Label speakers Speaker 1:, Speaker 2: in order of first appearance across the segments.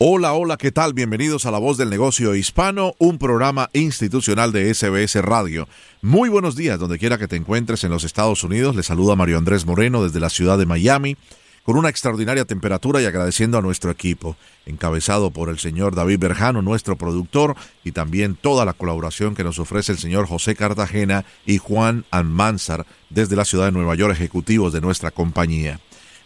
Speaker 1: Hola, hola, ¿qué tal? Bienvenidos a La Voz del Negocio Hispano, un programa institucional de SBS Radio. Muy buenos días, donde quiera que te encuentres en los Estados Unidos. Le saluda Mario Andrés Moreno desde la ciudad de Miami, con una extraordinaria temperatura y agradeciendo a nuestro equipo, encabezado por el señor David Berjano, nuestro productor, y también toda la colaboración que nos ofrece el señor José Cartagena y Juan Almanzar desde la ciudad de Nueva York, ejecutivos de nuestra compañía.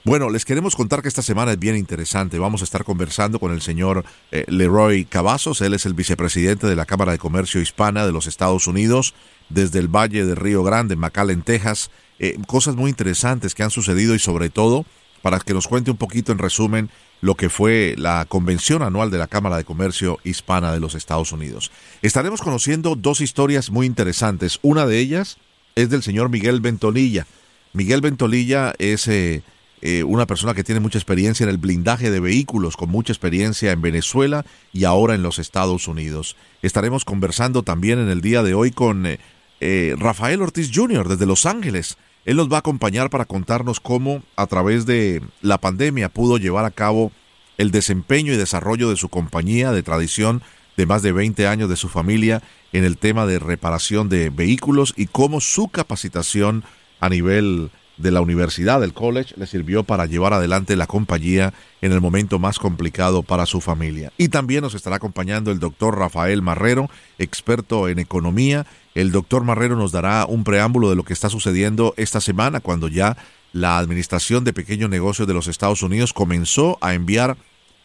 Speaker 1: Bueno, les queremos contar que esta semana es bien interesante. Vamos a estar conversando con el señor eh, Leroy Cavazos. Él es el vicepresidente de la Cámara de Comercio Hispana de los Estados Unidos desde el Valle de Río Grande, en McAllen, Texas. Eh, cosas muy interesantes que han sucedido y sobre todo para que nos cuente un poquito en resumen lo que fue la convención anual de la Cámara de Comercio Hispana de los Estados Unidos. Estaremos conociendo dos historias muy interesantes. Una de ellas es del señor Miguel Ventolilla. Miguel Ventolilla es... Eh, eh, una persona que tiene mucha experiencia en el blindaje de vehículos, con mucha experiencia en Venezuela y ahora en los Estados Unidos. Estaremos conversando también en el día de hoy con eh, eh, Rafael Ortiz Jr. desde Los Ángeles. Él nos va a acompañar para contarnos cómo a través de la pandemia pudo llevar a cabo el desempeño y desarrollo de su compañía de tradición de más de 20 años de su familia en el tema de reparación de vehículos y cómo su capacitación a nivel de la universidad, del college, le sirvió para llevar adelante la compañía en el momento más complicado para su familia. Y también nos estará acompañando el doctor Rafael Marrero, experto en economía. El doctor Marrero nos dará un preámbulo de lo que está sucediendo esta semana, cuando ya la Administración de Pequeños Negocios de los Estados Unidos comenzó a enviar,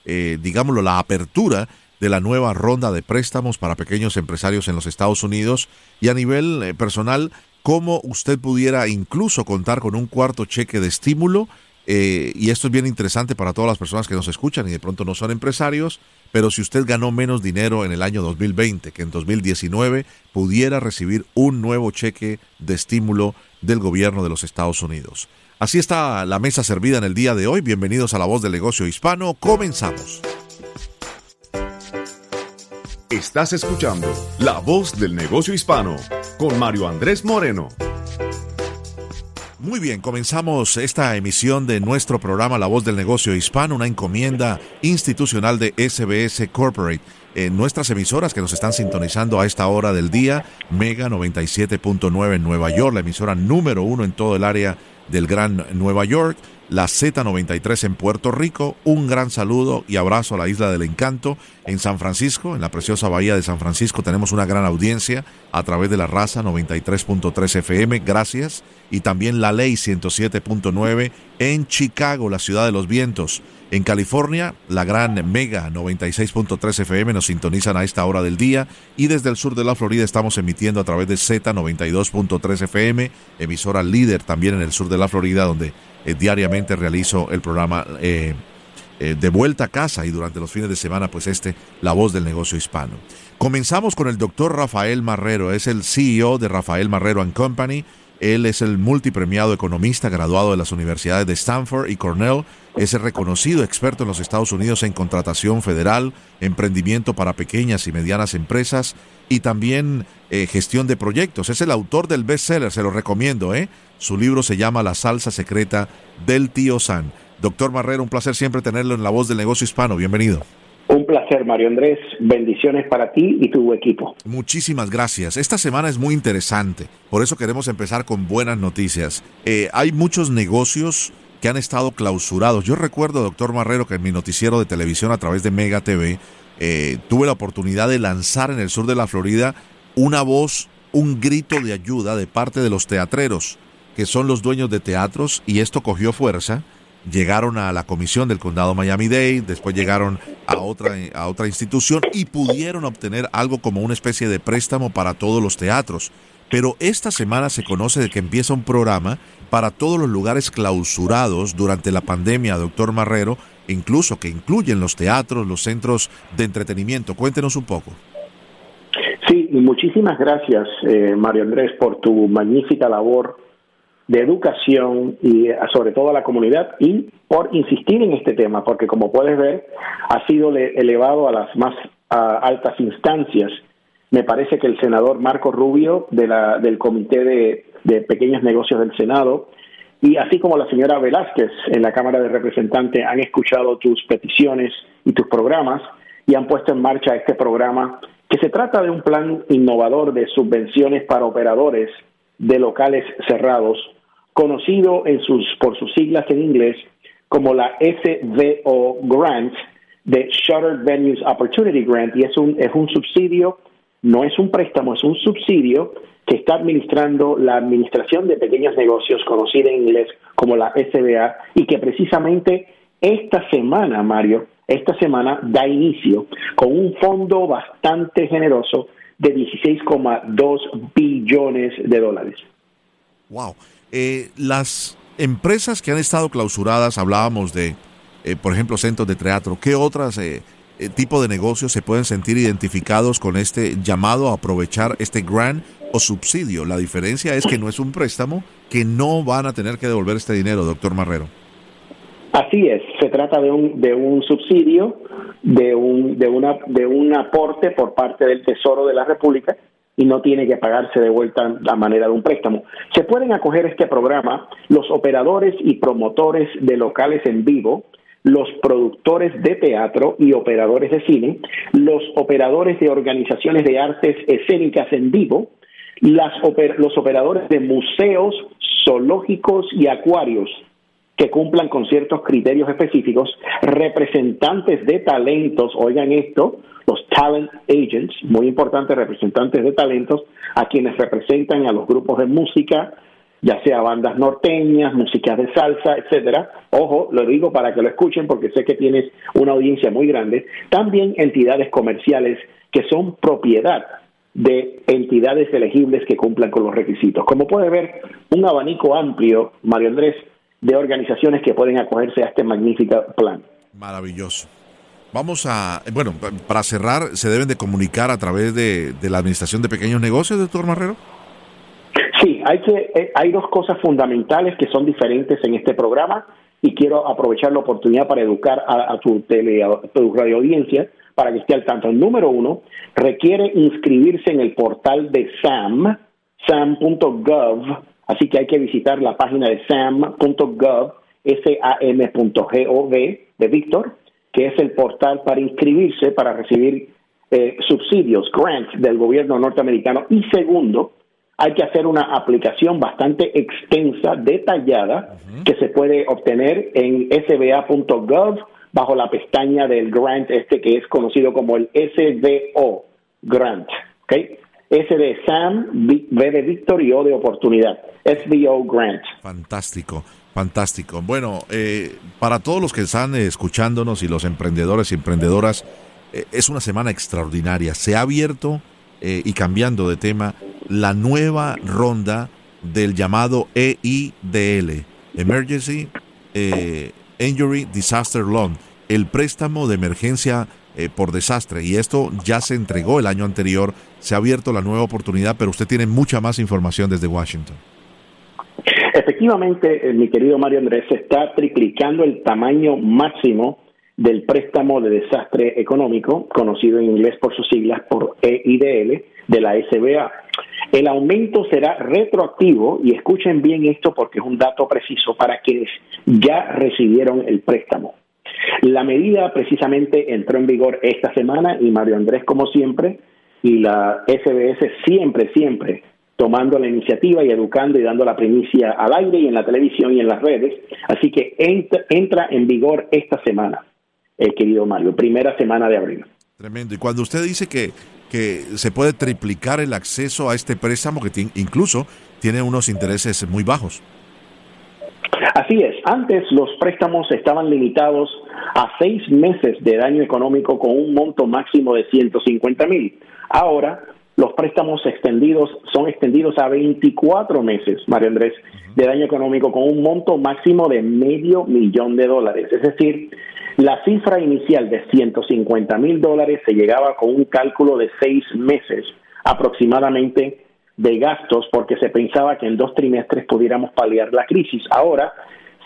Speaker 1: eh, digámoslo, la apertura de la nueva ronda de préstamos para pequeños empresarios en los Estados Unidos y a nivel eh, personal cómo usted pudiera incluso contar con un cuarto cheque de estímulo. Eh, y esto es bien interesante para todas las personas que nos escuchan y de pronto no son empresarios, pero si usted ganó menos dinero en el año 2020 que en 2019, pudiera recibir un nuevo cheque de estímulo del gobierno de los Estados Unidos. Así está la mesa servida en el día de hoy. Bienvenidos a La Voz del Negocio Hispano. Comenzamos.
Speaker 2: Estás escuchando La Voz del Negocio Hispano con Mario Andrés Moreno.
Speaker 1: Muy bien, comenzamos esta emisión de nuestro programa La Voz del Negocio Hispano, una encomienda institucional de SBS Corporate. En nuestras emisoras que nos están sintonizando a esta hora del día, Mega 97.9 en Nueva York, la emisora número uno en todo el área del Gran Nueva York la Z93 en Puerto Rico. Un gran saludo y abrazo a la Isla del Encanto en San Francisco, en la preciosa bahía de San Francisco. Tenemos una gran audiencia a través de la raza 93.3 FM. Gracias. Y también la ley 107.9 en Chicago, la ciudad de los vientos. En California, la gran Mega 96.3 FM nos sintonizan a esta hora del día y desde el sur de la Florida estamos emitiendo a través de Z 92.3 FM, emisora líder también en el sur de la Florida donde eh, diariamente realizo el programa eh, eh, de vuelta a casa y durante los fines de semana pues este, La Voz del Negocio Hispano. Comenzamos con el doctor Rafael Marrero, es el CEO de Rafael Marrero Company él es el multipremiado economista graduado de las universidades de Stanford y Cornell. Es el reconocido experto en los Estados Unidos en contratación federal, emprendimiento para pequeñas y medianas empresas y también eh, gestión de proyectos. Es el autor del bestseller, se lo recomiendo. ¿eh? Su libro se llama La salsa secreta del tío San. Doctor Marrero, un placer siempre tenerlo en la voz del negocio hispano. Bienvenido.
Speaker 3: Un placer, Mario Andrés. Bendiciones para ti y tu equipo.
Speaker 1: Muchísimas gracias. Esta semana es muy interesante. Por eso queremos empezar con buenas noticias. Eh, hay muchos negocios que han estado clausurados. Yo recuerdo, doctor Marrero, que en mi noticiero de televisión a través de Mega TV eh, tuve la oportunidad de lanzar en el sur de la Florida una voz, un grito de ayuda de parte de los teatreros, que son los dueños de teatros, y esto cogió fuerza llegaron a la comisión del condado Miami-Dade, después llegaron a otra, a otra institución y pudieron obtener algo como una especie de préstamo para todos los teatros. Pero esta semana se conoce de que empieza un programa para todos los lugares clausurados durante la pandemia, doctor Marrero, incluso que incluyen los teatros, los centros de entretenimiento. Cuéntenos un poco.
Speaker 3: Sí, muchísimas gracias, eh, Mario Andrés, por tu magnífica labor de educación y eh, sobre todo a la comunidad y por insistir en este tema, porque como puedes ver, ha sido elevado a las más altas instancias. Me parece que el senador Marco Rubio de la, del Comité de, de Pequeños Negocios del Senado y así como la señora Velázquez en la Cámara de Representantes han escuchado tus peticiones y tus programas y han puesto en marcha este programa que se trata de un plan innovador de subvenciones para operadores de locales cerrados, conocido en sus, por sus siglas en inglés como la SVO Grant, de Shuttered Venues Opportunity Grant, y es un, es un subsidio, no es un préstamo, es un subsidio que está administrando la Administración de Pequeños Negocios, conocida en inglés como la SBA, y que precisamente esta semana, Mario, esta semana da inicio con un fondo bastante generoso de 16,2 billones de dólares.
Speaker 1: Wow. Eh, las empresas que han estado clausuradas, hablábamos de, eh, por ejemplo, centros de teatro, ¿qué otras eh, eh tipo de negocios se pueden sentir identificados con este llamado a aprovechar este grant o subsidio? La diferencia es que no es un préstamo, que no van a tener que devolver este dinero, doctor Marrero.
Speaker 3: Así es, se trata de un, de un subsidio, de un, de, una, de un aporte por parte del Tesoro de la República y no tiene que pagarse de vuelta a manera de un préstamo. Se pueden acoger este programa los operadores y promotores de locales en vivo, los productores de teatro y operadores de cine, los operadores de organizaciones de artes escénicas en vivo, las los operadores de museos, zoológicos y acuarios, que cumplan con ciertos criterios específicos, representantes de talentos, oigan esto, los talent agents, muy importantes representantes de talentos, a quienes representan a los grupos de música, ya sea bandas norteñas, músicas de salsa, etcétera. Ojo, lo digo para que lo escuchen porque sé que tienes una audiencia muy grande. También entidades comerciales que son propiedad de entidades elegibles que cumplan con los requisitos. Como puede ver, un abanico amplio, Mario Andrés, de organizaciones que pueden acogerse a este magnífico plan.
Speaker 1: Maravilloso. Vamos a, bueno, para cerrar, ¿se deben de comunicar a través de, la Administración de Pequeños Negocios, doctor Marrero?
Speaker 3: Sí, hay, que, eh, hay dos cosas fundamentales que son diferentes en este programa y quiero aprovechar la oportunidad para educar a, tu, tele, tu radio audiencia para que esté al tanto. Número uno requiere inscribirse en el portal de SAM, sam.gov Así que hay que visitar la página de sam.gov, sam.gov de Víctor, que es el portal para inscribirse para recibir eh, subsidios, grants del gobierno norteamericano. Y segundo, hay que hacer una aplicación bastante extensa, detallada, que se puede obtener en sba.gov bajo la pestaña del grant este que es conocido como el SVO grant. ¿okay? S de Sam, V de Víctor y O de oportunidad. SBO Grant.
Speaker 1: Fantástico. Fantástico. Bueno, eh, para todos los que están eh, escuchándonos y los emprendedores y emprendedoras, eh, es una semana extraordinaria. Se ha abierto, y cambiando de tema, la nueva ronda del llamado EIDL, Emergency Injury Disaster Loan, el préstamo de emergencia por desastre. Y esto ya se entregó el año anterior se ha abierto la nueva oportunidad, pero usted tiene mucha más información desde Washington.
Speaker 3: Efectivamente, eh, mi querido Mario Andrés, se está triplicando el tamaño máximo del préstamo de desastre económico, conocido en inglés por sus siglas por EIDL, de la SBA. El aumento será retroactivo, y escuchen bien esto porque es un dato preciso para quienes ya recibieron el préstamo. La medida precisamente entró en vigor esta semana y Mario Andrés, como siempre, y la SBS siempre, siempre tomando la iniciativa y educando y dando la primicia al aire y en la televisión y en las redes. Así que entra, en vigor esta semana, eh, querido Mario, primera semana de abril.
Speaker 1: Tremendo. Y cuando usted dice que, que se puede triplicar el acceso a este préstamo, que incluso tiene unos intereses muy bajos.
Speaker 3: Así es, antes los préstamos estaban limitados a seis meses de daño económico con un monto máximo de 150 mil. Ahora, los préstamos extendidos son extendidos a 24 meses, Mario Andrés, de daño económico con un monto máximo de medio millón de dólares. Es decir, La cifra inicial de 150 mil dólares se llegaba con un cálculo de seis meses aproximadamente de gastos porque se pensaba que en dos trimestres pudiéramos paliar la crisis. Ahora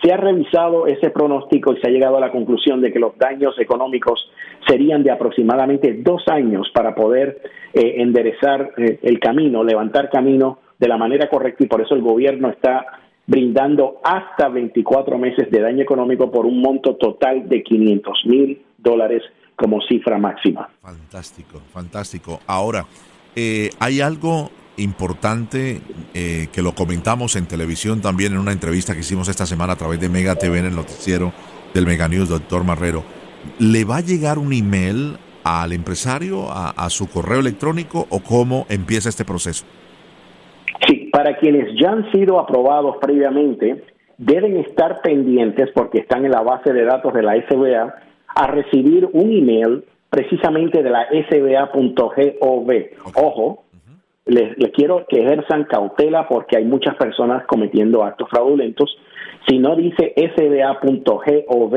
Speaker 3: se ha revisado ese pronóstico y se ha llegado a la conclusión de que los daños económicos serían de aproximadamente dos años para poder eh, enderezar eh, el camino, levantar camino de la manera correcta y por eso el gobierno está brindando hasta 24 meses de daño económico por un monto total de 500 mil dólares como cifra máxima.
Speaker 1: Fantástico, fantástico. Ahora, eh, hay algo importante eh, que lo comentamos en televisión también en una entrevista que hicimos esta semana a través de Mega TV en el noticiero del Mega News, doctor Marrero. ¿Le va a llegar un email al empresario, a, su correo electrónico o cómo empieza este proceso?
Speaker 3: Sí, para quienes ya han sido aprobados previamente, deben estar pendientes porque están en la base de datos de la SBA a recibir un email precisamente de la sba.gov. Ojo, les, quiero que ejerzan cautela porque hay muchas personas cometiendo actos fraudulentos. Si no dice sba.gov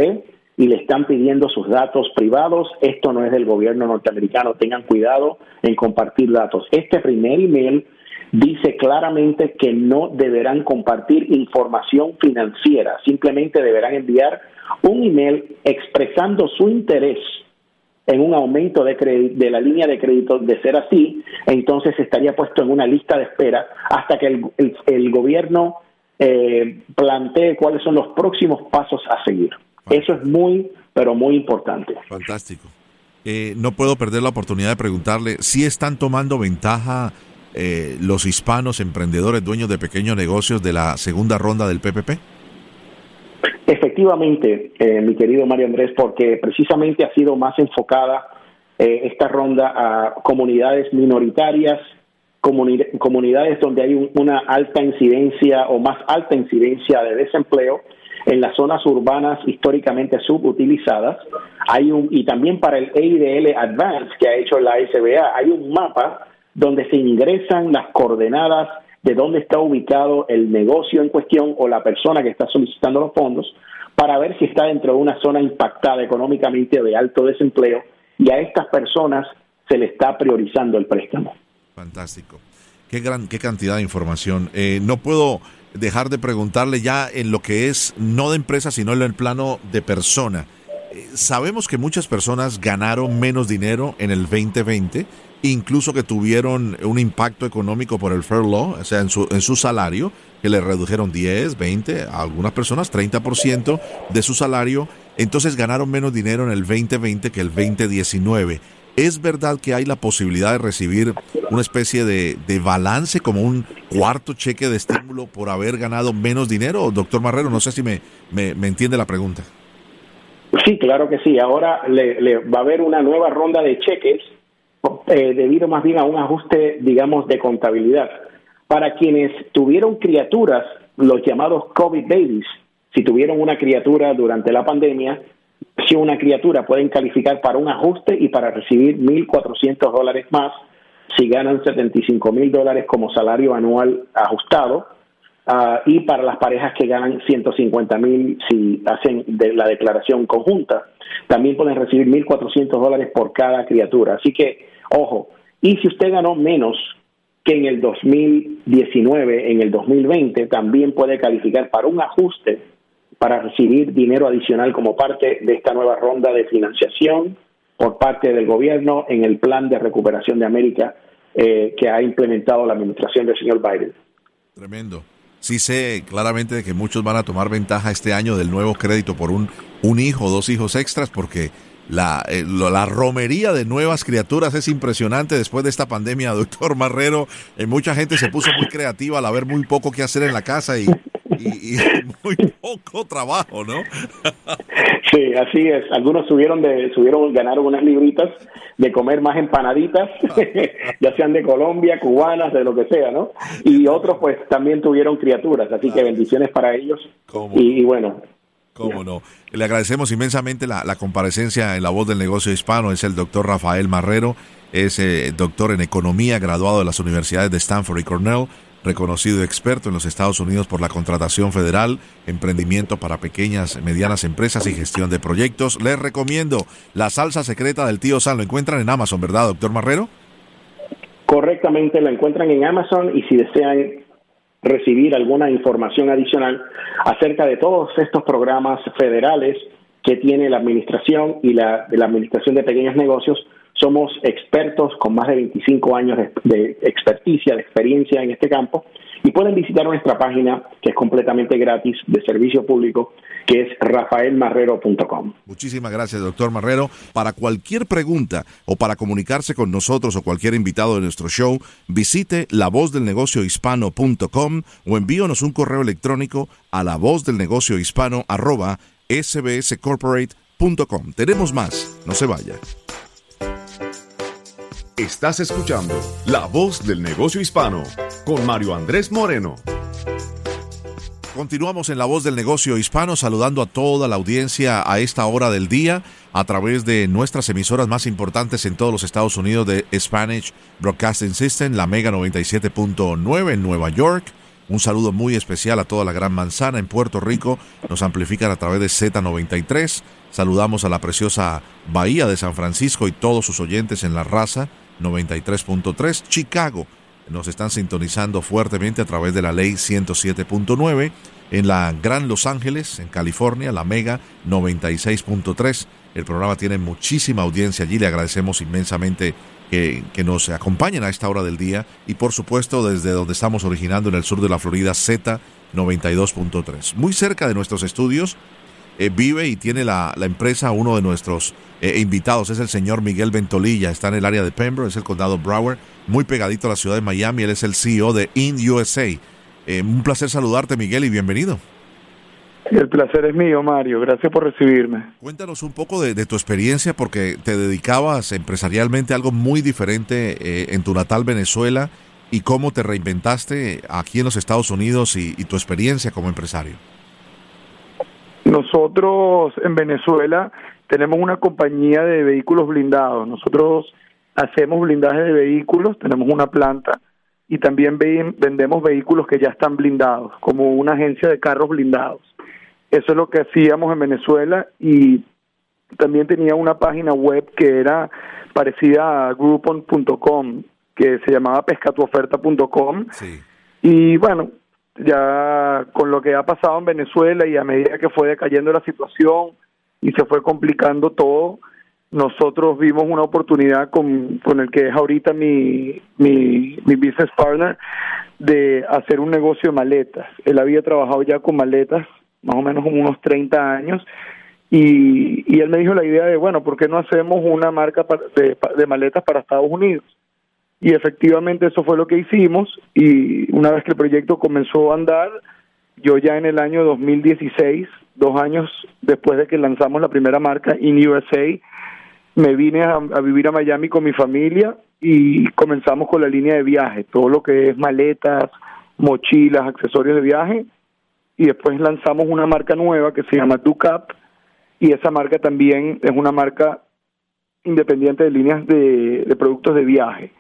Speaker 3: y le están pidiendo sus datos privados, esto no es del gobierno norteamericano. Tengan cuidado en compartir datos. Este primer email dice claramente que no deberán compartir información financiera, simplemente deberán enviar un email expresando su interés en un aumento de, de la línea de crédito, de ser así, entonces estaría puesto en una lista de espera hasta que el, gobierno eh, plantee cuáles son los próximos pasos a seguir. Eso es muy, pero muy importante.
Speaker 1: Fantástico. Eh, no puedo perder la oportunidad de preguntarle si están tomando ventaja eh, los hispanos emprendedores dueños de pequeños negocios de la segunda ronda del PPP.
Speaker 3: Efectivamente, eh, mi querido Mario Andrés, porque precisamente ha sido más enfocada eh, esta ronda a comunidades minoritarias, comunidades donde hay una alta incidencia o más alta incidencia de desempleo en las zonas urbanas históricamente subutilizadas. Hay un, y también para el EIDL Advance que ha hecho la SBA, hay un mapa donde se ingresan las coordenadas de dónde está ubicado el negocio en cuestión o la persona que está solicitando los fondos para ver si está dentro de una zona impactada económicamente de alto desempleo y a estas personas se le está priorizando el préstamo.
Speaker 1: Fantástico. Qué gran, qué cantidad de información. Eh, no puedo dejar de preguntarle ya en lo que es no de empresa, sino en el plano de persona. Eh, sabemos que muchas personas ganaron menos dinero en el 2020 incluso que tuvieron un impacto económico por el furlough, o sea, en su, en su salario, que le redujeron 10, 20, a algunas personas 30% de su salario, entonces ganaron menos dinero en el 2020 que el 2019. ¿Es verdad que hay la posibilidad de recibir una especie de, balance, como un cuarto cheque de estímulo por haber ganado menos dinero? Doctor Marrero, no sé si me, me, entiende la pregunta.
Speaker 3: Sí, claro que sí. Ahora le va a haber una nueva ronda de cheques eh, debido más bien a un ajuste, digamos, de contabilidad. Para quienes tuvieron criaturas, los llamados COVID babies, si tuvieron una criatura durante la pandemia, si una criatura pueden calificar para un ajuste y para recibir 1.400 dólares más si ganan 75 mil dólares como salario anual ajustado ah, y para las parejas que ganan 150 mil si hacen de la declaración conjunta también pueden recibir 1.400 dólares por cada criatura. Así que Ojo, y si usted ganó menos que en el 2019, en el 2020, también puede calificar para un ajuste para recibir dinero adicional como parte de esta nueva ronda de financiación por parte del gobierno en el plan de recuperación de América eh, que ha implementado la administración del señor Biden.
Speaker 1: Tremendo. Sí sé claramente de que muchos van a tomar ventaja este año del nuevo crédito por un, un hijo dos hijos extras porque la, eh, la romería de nuevas criaturas es impresionante después de esta pandemia, doctor Marrero. Eh, mucha gente se puso muy creativa al haber muy poco que hacer en la casa y, muy poco trabajo, ¿no?
Speaker 3: sí, así es. Algunos subieron, de, subieron, ganaron unas libritas de comer más empanaditas, ya sean de Colombia, cubanas, de lo que sea, ¿no? Y otros pues también tuvieron criaturas, así que bendiciones para ellos. y bueno,
Speaker 1: Cómo no. Le agradecemos inmensamente la, comparecencia en la voz del negocio hispano. Es el doctor Rafael Marrero, es eh, doctor en economía, graduado de las universidades de Stanford y Cornell, reconocido experto en los Estados Unidos por la contratación federal, emprendimiento para pequeñas, medianas empresas y gestión de proyectos. Les recomiendo la salsa secreta del tío San. Lo encuentran en Amazon, ¿verdad, doctor Marrero?
Speaker 3: Correctamente, la encuentran en Amazon y si desean recibir alguna información adicional acerca de todos estos programas federales que tiene la administración y la, de la administración de pequeños negocios, somos expertos con más de 25 años de, experticia, de experiencia en este campo, y pueden visitar nuestra página que es completamente gratis de servicio público, que es rafaelmarrero.com.
Speaker 1: Muchísimas gracias, doctor Marrero. Para cualquier pregunta o para comunicarse con nosotros o cualquier invitado de nuestro show, visite lavozdelnegociohispano.com o envíonos un correo electrónico a lavozdelnegociohispano sbscorporate.com. Tenemos más, no se vaya.
Speaker 2: Estás escuchando La Voz del Negocio Hispano con Mario Andrés Moreno.
Speaker 1: Continuamos en La Voz del Negocio Hispano saludando a toda la audiencia a esta hora del día a través de nuestras emisoras más importantes en todos los Estados Unidos de Spanish Broadcasting System, la Mega 97.9 en Nueva York, un saludo muy especial a toda la Gran Manzana en Puerto Rico. Nos amplifican a través de Z93. Saludamos a la preciosa Bahía de San Francisco y todos sus oyentes en la raza 93.3. Chicago nos están sintonizando fuertemente a través de la ley 107.9. En la Gran Los Ángeles, en California, la Mega 96.3. El programa tiene muchísima audiencia allí. Le agradecemos inmensamente que, nos acompañen a esta hora del día y por supuesto desde donde estamos originando en el sur de la Florida Z92.3. Muy cerca de nuestros estudios eh, vive y tiene la, empresa uno de nuestros eh, invitados, es el señor Miguel Ventolilla, está en el área de Pembroke, es el condado Broward, muy pegadito a la ciudad de Miami, él es el CEO de In USA. Eh, un placer saludarte Miguel y bienvenido.
Speaker 4: El placer es mío, Mario. Gracias por recibirme.
Speaker 1: Cuéntanos un poco de, tu experiencia porque te dedicabas empresarialmente a algo muy diferente en tu natal Venezuela y cómo te reinventaste aquí en los Estados Unidos y, tu experiencia como empresario.
Speaker 4: Nosotros en Venezuela tenemos una compañía de vehículos blindados. Nosotros hacemos blindaje de vehículos, tenemos una planta y también vendemos vehículos que ya están blindados, como una agencia de carros blindados. Eso es lo que hacíamos en Venezuela y también tenía una página web que era parecida a groupon.com, que se llamaba pescatuoferta.com. Sí. Y bueno, ya con lo que ha pasado en Venezuela y a medida que fue decayendo la situación y se fue complicando todo, nosotros vimos una oportunidad con, con el que es ahorita mi, mi, mi business partner de hacer un negocio de maletas. Él había trabajado ya con maletas más o menos unos 30 años, y, y él me dijo la idea de, bueno, ¿por qué no hacemos una marca de, de maletas para Estados Unidos? Y efectivamente eso fue lo que hicimos, y una vez que el proyecto comenzó a andar, yo ya en el año 2016, dos años después de que lanzamos la primera marca in USA, me vine a, vivir a Miami con mi familia y comenzamos con la línea de viaje, todo lo que es maletas, mochilas, accesorios de viaje y después lanzamos una marca nueva que se llama Ducap y esa marca también es una marca independiente de líneas de, productos de viaje.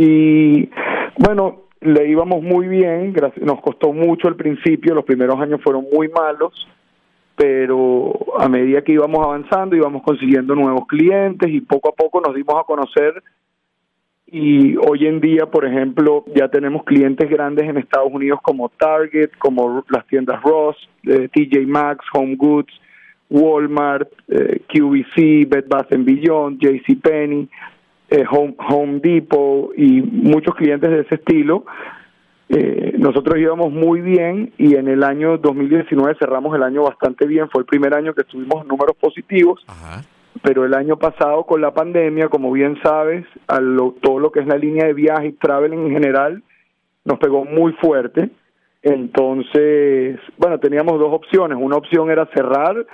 Speaker 4: Y bueno, le íbamos muy bien, nos costó mucho al principio, los primeros años fueron muy malos, pero a medida que íbamos avanzando íbamos consiguiendo nuevos clientes y poco a poco nos dimos a conocer. Y hoy en día, por ejemplo, ya tenemos clientes grandes en Estados Unidos como Target, como las tiendas Ross, eh, TJ Maxx, Home Goods, Walmart, eh, QVC, Bed Bath Beyond, JCPenney, eh, Home, Home Depot y muchos clientes de ese estilo. Eh, nosotros íbamos muy bien y en el año 2019 cerramos el año bastante bien. Fue el primer año que tuvimos números positivos. Ajá pero el año pasado con la pandemia, como bien sabes, a todo lo que es la línea de viaje y travel en general, nos pegó muy fuerte. Entonces, bueno, teníamos dos opciones. Una opción era cerrar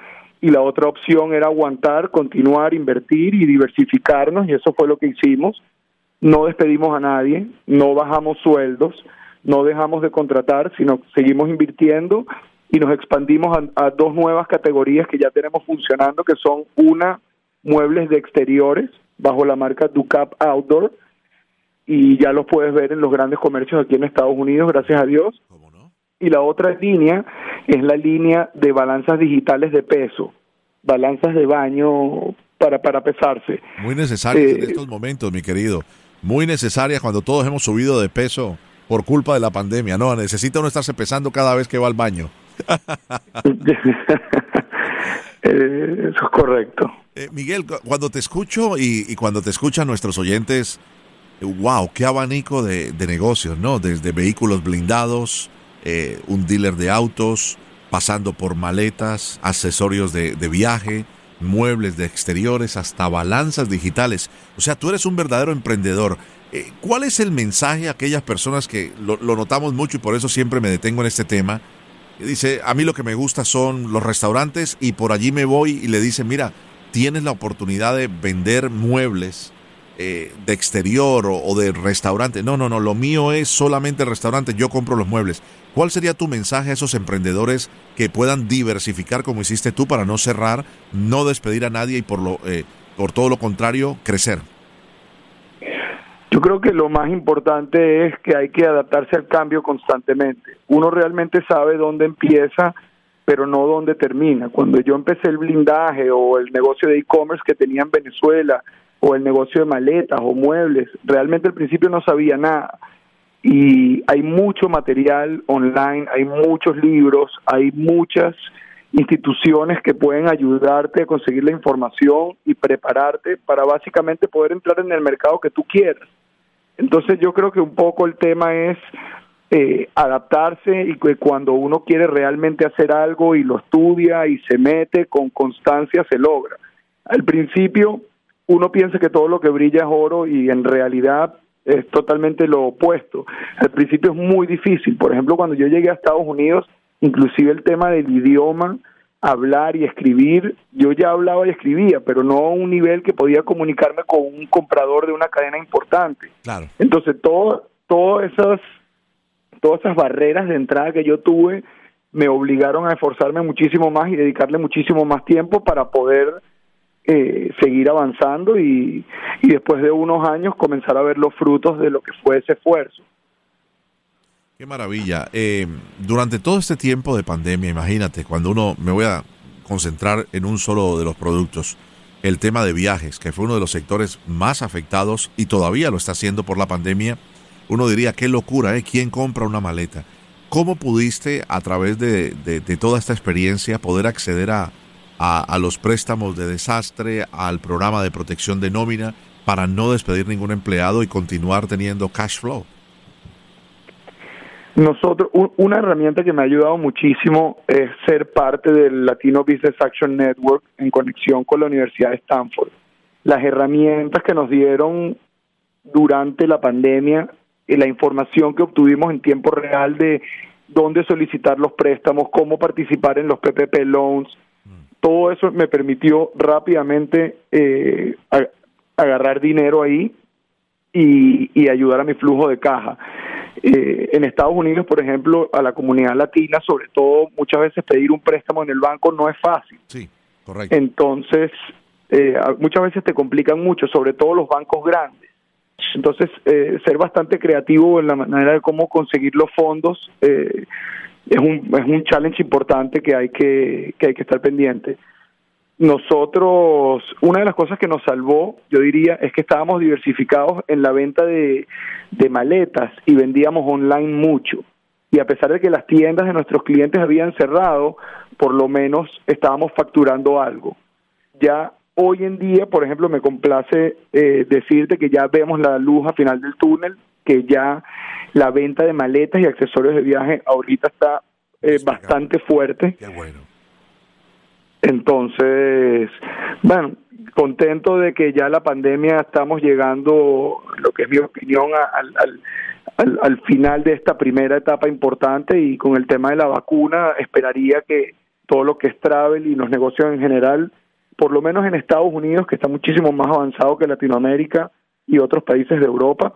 Speaker 4: y la otra opción era aguantar, continuar, invertir y diversificarnos, y eso fue lo que hicimos. No despedimos a nadie, no bajamos sueldos, no dejamos de contratar, sino seguimos invirtiendo y nos expandimos a, dos nuevas categorías que ya tenemos funcionando, que son una muebles de exteriores bajo la marca Ducap Outdoor y ya los puedes ver en los grandes comercios aquí en Estados Unidos, gracias a Dios. Y la otra línea es la línea de balanzas digitales de peso, balanzas de baño para, para pesarse.
Speaker 1: Muy necesarias en eh, estos momentos, mi querido. Muy necesarias cuando todos hemos subido de peso por culpa de la pandemia. No, necesita uno estarse pesando cada vez que va al baño.
Speaker 4: Eh, eso es correcto.
Speaker 1: Eh, Miguel, cuando te escucho y, cuando te escuchan nuestros oyentes, wow, qué abanico de, negocios, ¿no? Desde vehículos blindados, un dealer de autos, pasando por maletas, accesorios de, de viaje, muebles de exteriores hasta balanzas digitales. O sea, tú eres un verdadero emprendedor. Eh, ¿Cuál es el mensaje a aquellas personas que lo, notamos mucho y por eso siempre me detengo en este tema? Dice, a mí lo que me gusta son los restaurantes y por allí me voy y le dice, mira, tienes la oportunidad de vender muebles eh, de exterior o, de restaurante. No, no, no, lo mío es solamente restaurante, yo compro los muebles. ¿Cuál sería tu mensaje a esos emprendedores que puedan diversificar como hiciste tú para no cerrar, no despedir a nadie y por, lo, eh, por todo lo contrario, crecer?
Speaker 4: Yo creo que lo más importante es que hay que adaptarse al cambio constantemente. Uno realmente sabe dónde empieza, pero no dónde termina. Cuando yo empecé el blindaje o el negocio de e-commerce que tenía en Venezuela, o el negocio de maletas o muebles. Realmente al principio no sabía nada. Y hay mucho material online, hay muchos libros, hay muchas instituciones que pueden ayudarte a conseguir la información y prepararte para básicamente poder entrar en el mercado que tú quieras. Entonces yo creo que un poco el tema es eh, adaptarse y que cuando uno quiere realmente hacer algo y lo estudia y se mete con constancia se logra. Al principio uno piensa que todo lo que brilla es oro y en realidad es totalmente lo opuesto. Al principio es muy difícil. Por ejemplo, cuando yo llegué a Estados Unidos, inclusive el tema del idioma, hablar y escribir, yo ya hablaba y escribía, pero no a un nivel que podía comunicarme con un comprador de una cadena importante.
Speaker 1: Claro.
Speaker 4: Entonces, todo, todas esas todas esas barreras de entrada que yo tuve me obligaron a esforzarme muchísimo más y dedicarle muchísimo más tiempo para poder eh, seguir avanzando y, después de unos años comenzar a ver los frutos de lo que fue ese esfuerzo.
Speaker 1: Qué maravilla. Eh, durante todo este tiempo de pandemia, imagínate, cuando uno, me voy a concentrar en un solo de los productos, el tema de viajes, que fue uno de los sectores más afectados y todavía lo está haciendo por la pandemia, uno diría, qué locura, ¿eh? ¿Quién compra una maleta? ¿Cómo pudiste, a través de toda esta experiencia, poder acceder a, a, los préstamos de desastre, al programa de protección de nómina, para no despedir ningún empleado y continuar teniendo cash flow?
Speaker 4: Nosotros, una herramienta que me ha ayudado muchísimo es ser parte del Latino Business Action Network en conexión con la Universidad de Stanford. Las herramientas que nos dieron durante la pandemia, y la información que obtuvimos en tiempo real de dónde solicitar los préstamos, cómo participar en los PPP loans, todo eso me permitió rápidamente eh, agarrar dinero ahí y, ayudar a mi flujo de caja. Eh, en Estados Unidos, por ejemplo, a la comunidad latina, sobre todo, muchas veces pedir un préstamo en el banco no es fácil.
Speaker 1: Sí, correcto.
Speaker 4: Entonces, eh, muchas veces te complican mucho, sobre todo los bancos grandes. Entonces, ser bastante creativo en la manera de cómo conseguir los fondos es un, es un challenge importante que hay que, que hay que estar pendiente. Nosotros, una de las cosas que nos salvó, yo diría, es que estábamos diversificados en la venta de, de maletas y vendíamos online mucho. Y a pesar de que las tiendas de nuestros clientes habían cerrado, por lo menos estábamos facturando algo. Ya hoy en día, por ejemplo, me complace eh, decirte que ya vemos la luz al final del túnel, que ya la venta de maletas y accesorios de viaje ahorita está eh, bastante fuerte.
Speaker 1: Qué bueno.
Speaker 4: Entonces, bueno, contento de que ya la pandemia estamos llegando, lo que es mi opinión, al, al, al, final de esta primera etapa importante y con el tema de la vacuna esperaría que todo lo que es travel y los negocios en general, por lo menos en Estados Unidos, que está muchísimo más avanzado que Latinoamérica y otros países de Europa,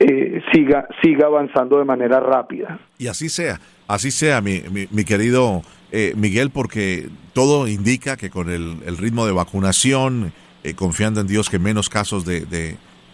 Speaker 4: eh, siga, siga avanzando de manera rápida.
Speaker 1: Y así sea, así sea, mi, mi, querido eh, Miguel, porque todo indica que con el, ritmo de vacunación, eh, confiando en Dios que menos casos de,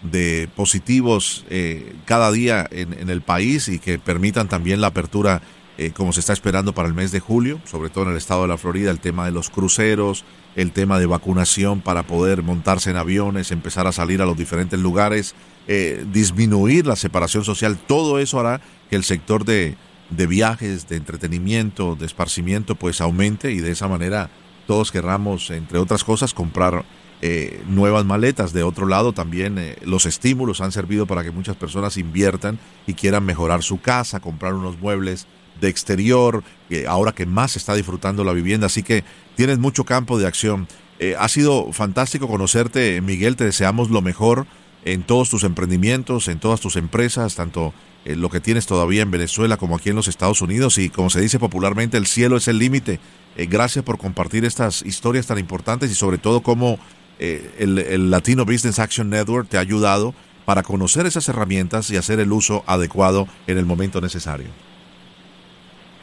Speaker 1: de positivos eh, cada día en, el país y que permitan también la apertura eh, como se está esperando para el mes de julio, sobre todo en el estado de la Florida, el tema de los cruceros, el tema de vacunación para poder montarse en aviones, empezar a salir a los diferentes lugares, eh, disminuir la separación social, todo eso hará que el sector de, de viajes, de entretenimiento, de esparcimiento, pues aumente y de esa manera todos querramos, entre otras cosas, comprar eh, nuevas maletas. De otro lado, también los estímulos han servido para que muchas personas inviertan y quieran mejorar su casa, comprar unos muebles de exterior, ahora que más está disfrutando la vivienda. Así que tienes mucho campo de acción. Eh, ha sido fantástico conocerte, Miguel. Te deseamos lo mejor en todos tus emprendimientos, en todas tus empresas, tanto lo que tienes todavía en Venezuela como aquí en los Estados Unidos. Y como se dice popularmente, el cielo es el límite. gracias por compartir estas historias tan importantes y sobre todo cómo eh, el, Latino Business Action Network te ha ayudado para conocer esas herramientas y hacer el uso adecuado en el momento necesario.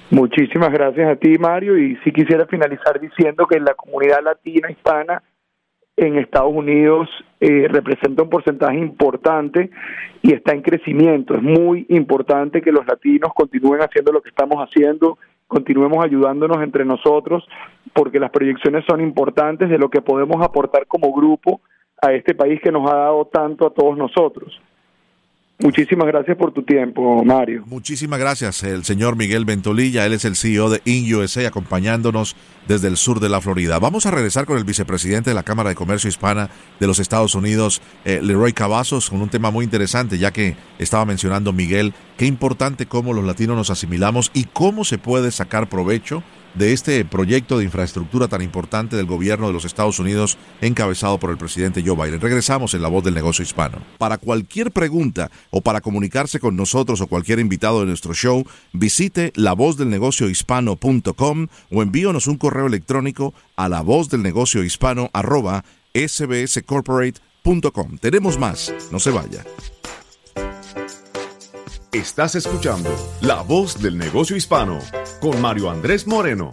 Speaker 4: Muchísimas gracias a ti, Mario. Y si quisiera finalizar diciendo que la comunidad latina hispana en Estados Unidos eh, representa un porcentaje importante y está en crecimiento. Es muy importante que los latinos continúen haciendo lo que estamos haciendo, continuemos ayudándonos entre nosotros porque las proyecciones son importantes de lo que podemos aportar como grupo a este país que nos ha dado tanto a todos nosotros. Muchísimas gracias por tu tiempo, Mario.
Speaker 1: Muchísimas gracias, el señor Miguel Ventolilla. Él es el CEO de InUSA, acompañándonos desde el sur de la Florida. Vamos a regresar con el vicepresidente de la Cámara de Comercio Hispana de los Estados Unidos, eh, Leroy Cavazos, con un tema muy interesante, ya que estaba mencionando Miguel, qué importante cómo los latinos nos asimilamos y cómo se puede sacar provecho de este proyecto de infraestructura tan importante del gobierno de los Estados Unidos encabezado por el presidente Joe Biden. Regresamos en la voz del negocio hispano. Para cualquier pregunta o para comunicarse con nosotros o cualquier invitado de nuestro show, visite lavozdelnegociohispano.com o envíonos un correo electrónico a la voz del negocio hispano sbscorporate.com. Tenemos más, no se vaya.
Speaker 2: Estás escuchando La Voz del Negocio Hispano con Mario Andrés Moreno.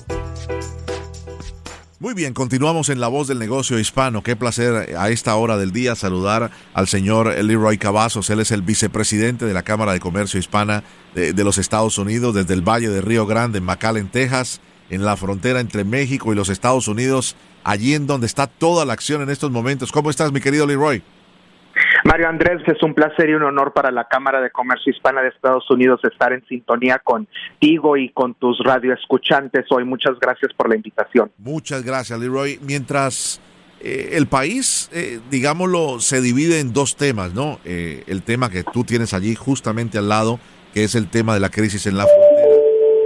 Speaker 1: Muy bien, continuamos en La Voz del Negocio Hispano. Qué placer a esta hora del día saludar al señor Leroy Cavazos. Él es el vicepresidente de la Cámara de Comercio Hispana de, los Estados Unidos desde el Valle de Río Grande, en McAllen, Texas, en la frontera entre México y los Estados Unidos, allí en donde está toda la acción en estos momentos. ¿Cómo estás, mi querido Leroy?
Speaker 5: Mario Andrés, es un placer y un honor para la Cámara de Comercio Hispana de Estados Unidos estar en sintonía contigo y con tus radioescuchantes hoy. Muchas gracias por la invitación.
Speaker 1: Muchas gracias, Leroy. Mientras eh, el país, eh, digámoslo, se divide en dos temas, ¿no? Eh, el tema que tú tienes allí justamente al lado, que es el tema de la crisis en la frontera.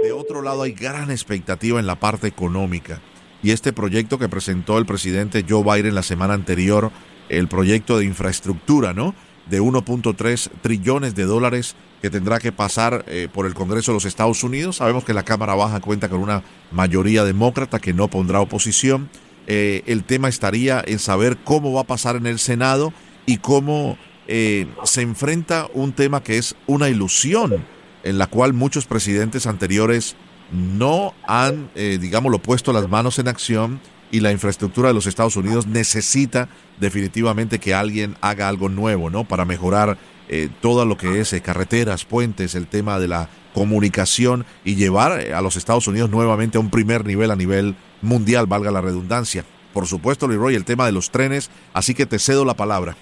Speaker 1: De otro lado, hay gran expectativa en la parte económica. Y este proyecto que presentó el presidente Joe Biden la semana anterior el proyecto de infraestructura, ¿no? De 1.3 trillones de dólares que tendrá que pasar eh, por el Congreso de los Estados Unidos. Sabemos que la Cámara Baja cuenta con una mayoría demócrata que no pondrá oposición. Eh, el tema estaría en saber cómo va a pasar en el Senado y cómo eh, se enfrenta un tema que es una ilusión en la cual muchos presidentes anteriores no han, digámoslo, puesto las manos en acción y la infraestructura de los Estados Unidos necesita definitivamente que alguien haga algo nuevo, ¿no? Para mejorar eh, todo lo que es eh, carreteras, puentes, el tema de la comunicación y llevar eh, a los Estados Unidos nuevamente a un primer nivel a nivel mundial, valga la redundancia. Por supuesto, Leroy, el tema de los trenes, así que te cedo la palabra.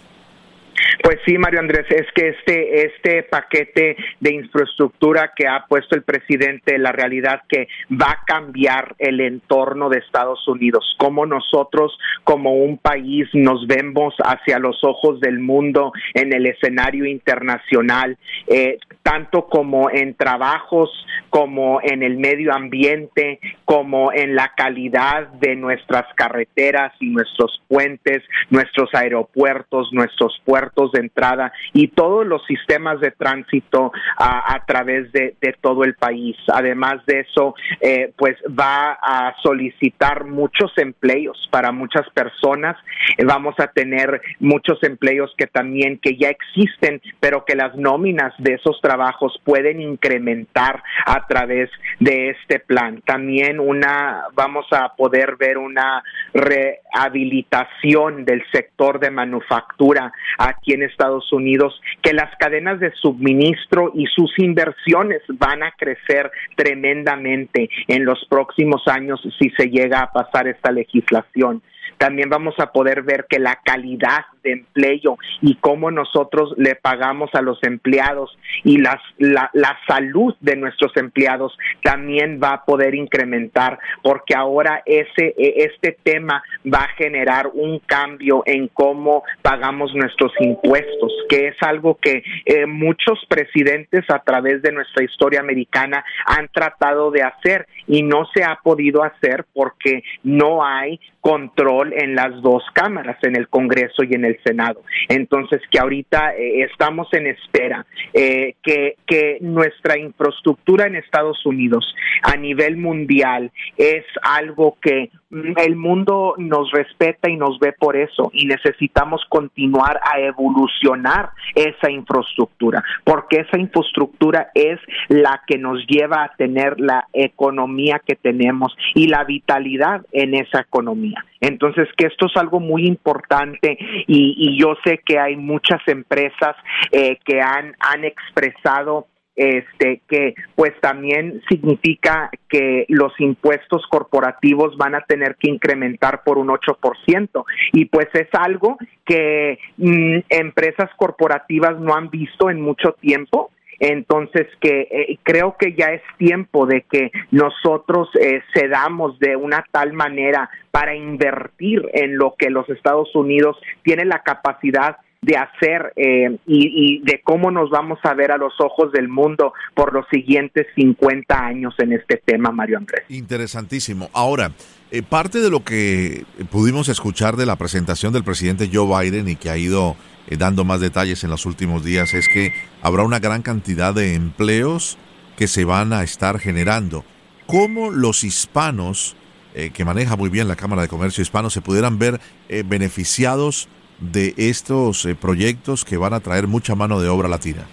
Speaker 5: Pues sí, Mario Andrés, es que este, este paquete de infraestructura que ha puesto el presidente, la realidad que va a cambiar el entorno de Estados Unidos, cómo nosotros como un país nos vemos hacia los ojos del mundo en el escenario internacional, eh, tanto como en trabajos, como en el medio ambiente, como en la calidad de nuestras carreteras y nuestros puentes, nuestros aeropuertos, nuestros puertos de entrada y todos los sistemas de tránsito a, través de, todo el país. Además de eso, eh, pues va a solicitar muchos empleos para muchas personas. Eh, vamos a tener muchos empleos que también que ya existen, pero que las nóminas de esos trabajos pueden incrementar a través de este plan. También una vamos a poder ver una rehabilitación del sector de manufactura aquí en Estados Unidos que las cadenas de suministro y sus inversiones van a crecer tremendamente en los próximos años si se llega a pasar esta legislación también vamos a poder ver que la calidad de empleo y cómo nosotros le pagamos a los empleados y las, la, la salud de nuestros empleados también va a poder incrementar porque ahora ese e, este tema va a generar un cambio en cómo pagamos nuestros impuestos que es algo que eh, muchos presidentes a través de nuestra historia americana han tratado de hacer y no se ha podido hacer porque no hay control en las dos cámaras, en el Congreso y en el Senado. Entonces, que ahorita eh, estamos en espera, eh, que, que nuestra infraestructura en Estados Unidos a nivel mundial es algo que el mundo nos respeta y nos ve por eso y necesitamos continuar a evolucionar esa infraestructura, porque esa infraestructura es la que nos lleva a tener la economía que tenemos y la vitalidad en esa economía. Entonces, que esto es algo muy importante y, yo sé que hay muchas empresas eh, que han, han expresado este que pues también significa que los impuestos corporativos van a tener que incrementar por un 8% y pues es algo que mm, empresas corporativas no han visto en mucho tiempo entonces que eh, creo que ya es tiempo de que nosotros eh, cedamos de una tal manera para invertir en lo que los Estados Unidos tiene la capacidad de hacer eh, y, de cómo nos vamos a ver a los ojos del mundo por los siguientes 50 años en este tema, Mario Andrés.
Speaker 1: Interesantísimo. Ahora, eh, parte de lo que pudimos escuchar de la presentación del presidente Joe Biden y que ha ido eh, dando más detalles en los últimos días es que habrá una gran cantidad de empleos que se van a estar generando. ¿Cómo los hispanos, que maneja muy bien la Cámara de Comercio Hispano, se pudieran ver beneficiados de estos eh, proyectos que van a traer mucha mano de obra latina?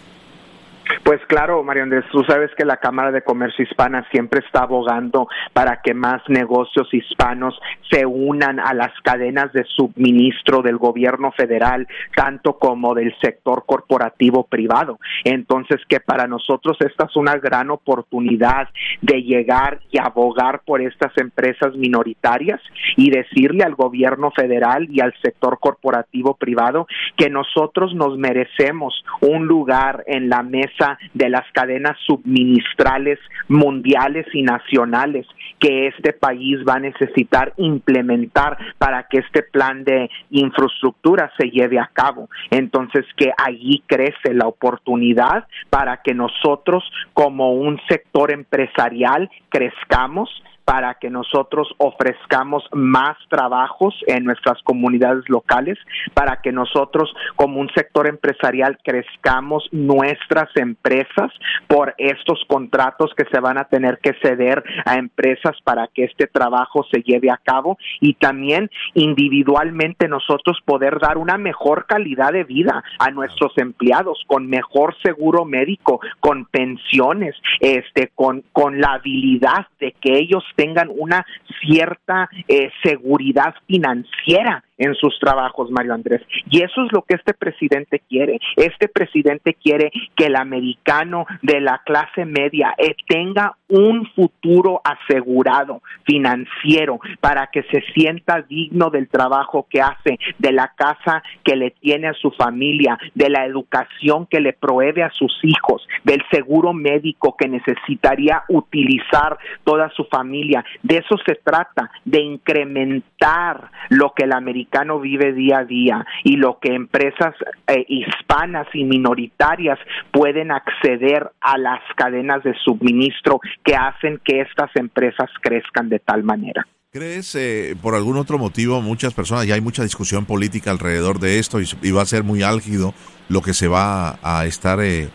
Speaker 5: Pues claro, Mario Andrés, tú sabes que la Cámara de Comercio Hispana siempre está abogando para que más negocios hispanos se unan a las cadenas de suministro del gobierno federal, tanto como del sector corporativo privado. Entonces, que para nosotros esta es una gran oportunidad de llegar y abogar por estas empresas minoritarias y decirle al gobierno federal y al sector corporativo privado que nosotros nos merecemos un lugar en la mesa de las cadenas suministrales mundiales y nacionales que este país va a necesitar implementar para que este plan de infraestructura se lleve a cabo. Entonces, que allí crece la oportunidad para que nosotros como un sector empresarial crezcamos para que nosotros ofrezcamos más trabajos en nuestras comunidades locales, para que nosotros como un sector empresarial crezcamos nuestras empresas por estos contratos que se van a tener que ceder a empresas para que este trabajo se lleve a cabo y también individualmente nosotros poder dar una mejor calidad de vida a nuestros empleados con mejor seguro médico, con pensiones, este con con la habilidad de que ellos tengan una cierta eh, seguridad financiera en sus trabajos, Mario Andrés. Y eso es lo que este presidente quiere. Este presidente quiere que el americano de la clase media eh, tenga un futuro asegurado financiero para que se sienta digno del trabajo que hace, de la casa que le tiene a su familia, de la educación que le provee a sus hijos, del seguro médico que necesitaría utilizar toda su familia. De eso se trata, de incrementar lo que el americano vive día a día y lo que empresas eh, hispanas y minoritarias pueden acceder a las cadenas de suministro que hacen que estas empresas crezcan de tal manera.
Speaker 1: ¿Crees, eh, por algún otro motivo, muchas personas, ya hay mucha discusión política alrededor de esto y, va a ser muy álgido lo que se va a estar, eh,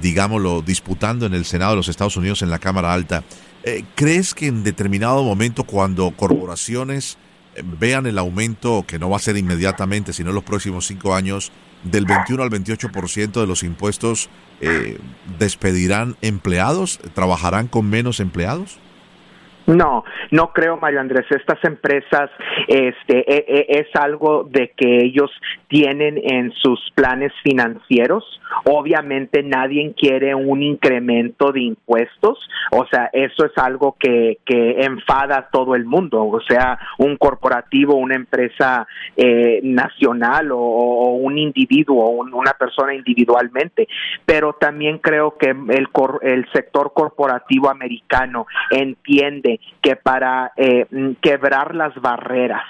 Speaker 1: digámoslo, disputando en el Senado de los Estados Unidos en la Cámara Alta? ¿Crees que en determinado momento, cuando corporaciones vean el aumento, que no va a ser inmediatamente, sino en los próximos cinco años, del 21 al 28% de los impuestos, eh, ¿despedirán empleados? ¿Trabajarán con menos empleados?
Speaker 5: No, no creo, Mario Andrés. Estas empresas, este, e, e, es algo de que ellos tienen en sus planes financieros. Obviamente, nadie quiere un incremento de impuestos. O sea, eso es algo que, enfada a todo el mundo. O sea, un corporativo, una empresa eh, nacional o, un individuo, una persona individualmente. Pero también creo que el, el sector corporativo americano entiende que para eh, mm, quebrar las barreras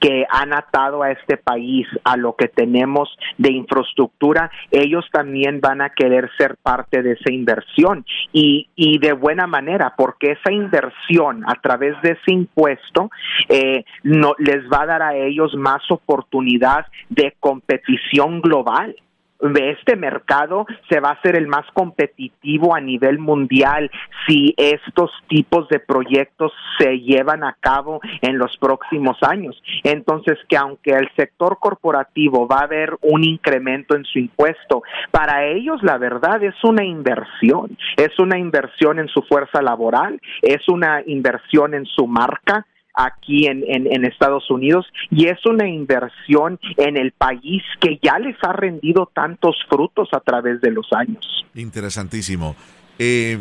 Speaker 5: que han atado a este país a lo que tenemos de infraestructura, ellos también van a querer ser parte de esa inversión. Y, y de buena manera, porque esa inversión a través de ese impuesto eh, no, les va a dar a ellos más oportunidad de competición global este mercado se va a hacer el más competitivo a nivel mundial si estos tipos de proyectos se llevan a cabo en los próximos años. Entonces, que aunque el sector corporativo va a haber un incremento en su impuesto, para ellos la verdad es una inversión, es una inversión en su fuerza laboral, es una inversión en su marca, aquí en, Estados Unidos y es una inversión en el país que ya les ha rendido tantos frutos a través de los años.
Speaker 1: Interesantísimo. Eh,